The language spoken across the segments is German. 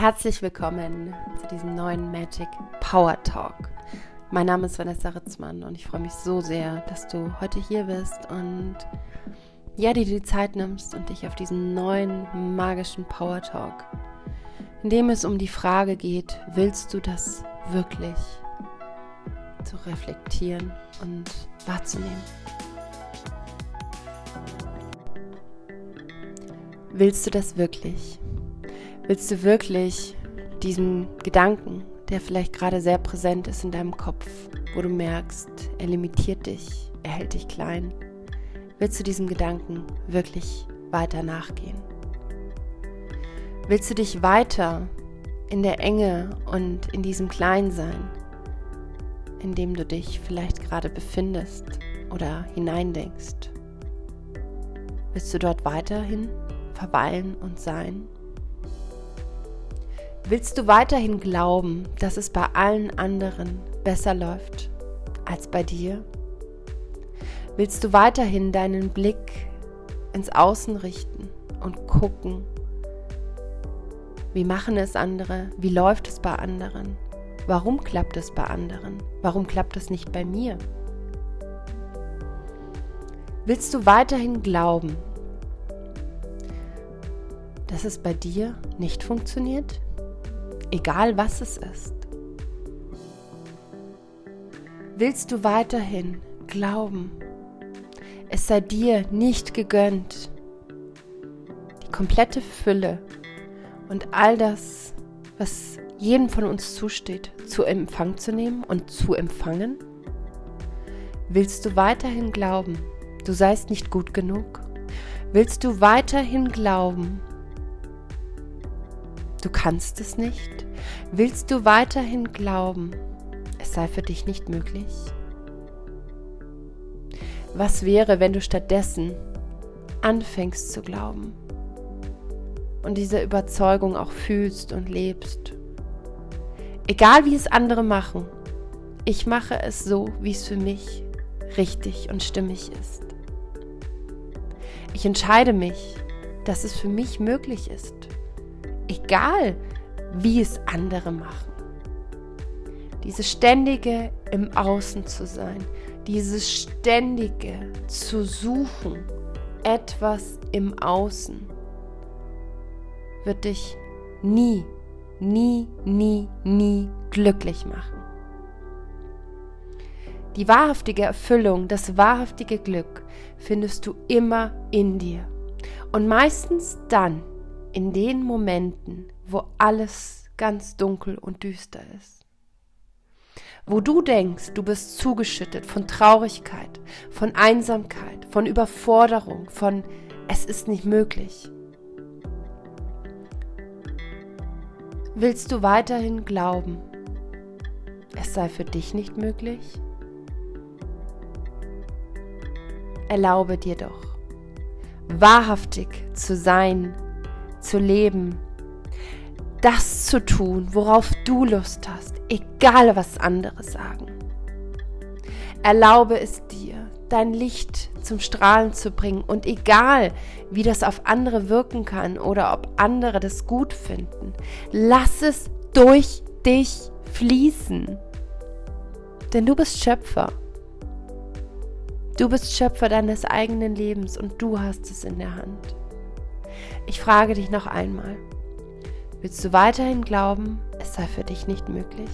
Herzlich willkommen zu diesem neuen Magic Power Talk. Mein Name ist Vanessa Ritzmann und ich freue mich so sehr, dass du heute hier bist und ja, dir die Zeit nimmst und dich auf diesen neuen magischen Power Talk, in dem es um die Frage geht, willst du das wirklich zu reflektieren und wahrzunehmen? Willst du das wirklich? Willst du wirklich diesen Gedanken, der vielleicht gerade sehr präsent ist in deinem Kopf, wo du merkst, er limitiert dich, er hält dich klein, willst du diesem Gedanken wirklich weiter nachgehen? Willst du dich weiter in der Enge und in diesem Kleinsein, in dem du dich vielleicht gerade befindest oder hineindenkst, willst du dort weiterhin verweilen und sein? Willst du weiterhin glauben, dass es bei allen anderen besser läuft als bei dir? Willst du weiterhin deinen Blick ins Außen richten und gucken, wie machen es andere, wie läuft es bei anderen, warum klappt es bei anderen, warum klappt es nicht bei mir? Willst du weiterhin glauben, dass es bei dir nicht funktioniert? Egal was es ist? Willst du weiterhin glauben, es sei dir nicht gegönnt, die komplette Fülle und all das, was jedem von uns zusteht, zu Empfang zu nehmen und zu empfangen? Willst du weiterhin glauben, du seist nicht gut genug? Willst du weiterhin glauben, Du kannst es nicht? Willst du weiterhin glauben, es sei für dich nicht möglich? Was wäre, wenn du stattdessen anfängst zu glauben und diese Überzeugung auch fühlst und lebst? Egal wie es andere machen, ich mache es so, wie es für mich richtig und stimmig ist. Ich entscheide mich, dass es für mich möglich ist egal wie es andere machen. Dieses ständige im Außen zu sein, dieses ständige zu suchen, etwas im Außen, wird dich nie, nie, nie, nie glücklich machen. Die wahrhaftige Erfüllung, das wahrhaftige Glück findest du immer in dir. Und meistens dann, in den Momenten, wo alles ganz dunkel und düster ist. Wo du denkst, du bist zugeschüttet von Traurigkeit, von Einsamkeit, von Überforderung, von es ist nicht möglich. Willst du weiterhin glauben, es sei für dich nicht möglich? Erlaube dir doch, wahrhaftig zu sein zu leben, das zu tun, worauf du Lust hast, egal was andere sagen. Erlaube es dir, dein Licht zum Strahlen zu bringen und egal, wie das auf andere wirken kann oder ob andere das gut finden, lass es durch dich fließen. Denn du bist Schöpfer. Du bist Schöpfer deines eigenen Lebens und du hast es in der Hand. Ich frage dich noch einmal, willst du weiterhin glauben, es sei für dich nicht möglich?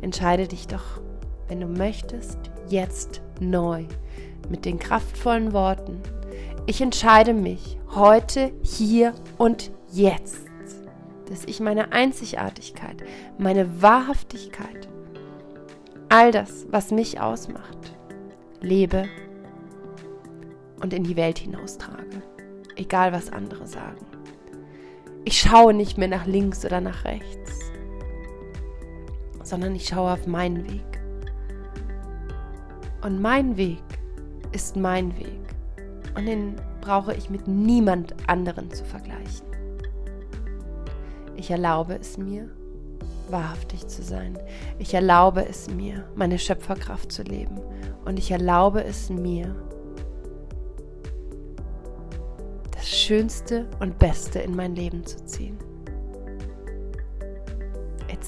Entscheide dich doch, wenn du möchtest, jetzt neu mit den kraftvollen Worten. Ich entscheide mich heute, hier und jetzt, dass ich meine Einzigartigkeit, meine Wahrhaftigkeit, all das, was mich ausmacht, lebe und in die Welt hinaustrage egal was andere sagen. Ich schaue nicht mehr nach links oder nach rechts, sondern ich schaue auf meinen Weg. Und mein Weg ist mein Weg. Und den brauche ich mit niemand anderen zu vergleichen. Ich erlaube es mir, wahrhaftig zu sein. Ich erlaube es mir, meine Schöpferkraft zu leben. Und ich erlaube es mir, Schönste und Beste in mein Leben zu ziehen.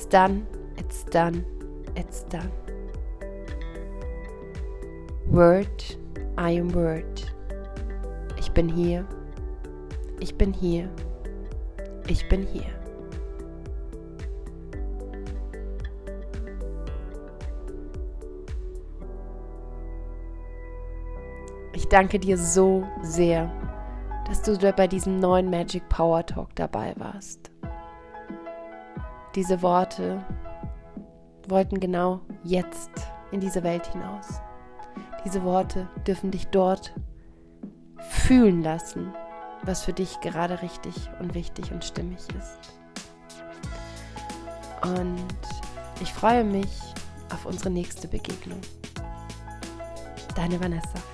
done, it's done, it's done. Word, I am word. Ich bin hier, ich bin hier, ich bin hier. Ich danke dir so sehr, dass du bei diesem neuen Magic Power Talk dabei warst. Diese Worte wollten genau jetzt in diese Welt hinaus. Diese Worte dürfen dich dort fühlen lassen, was für dich gerade richtig und wichtig und stimmig ist. Und ich freue mich auf unsere nächste Begegnung. Deine Vanessa.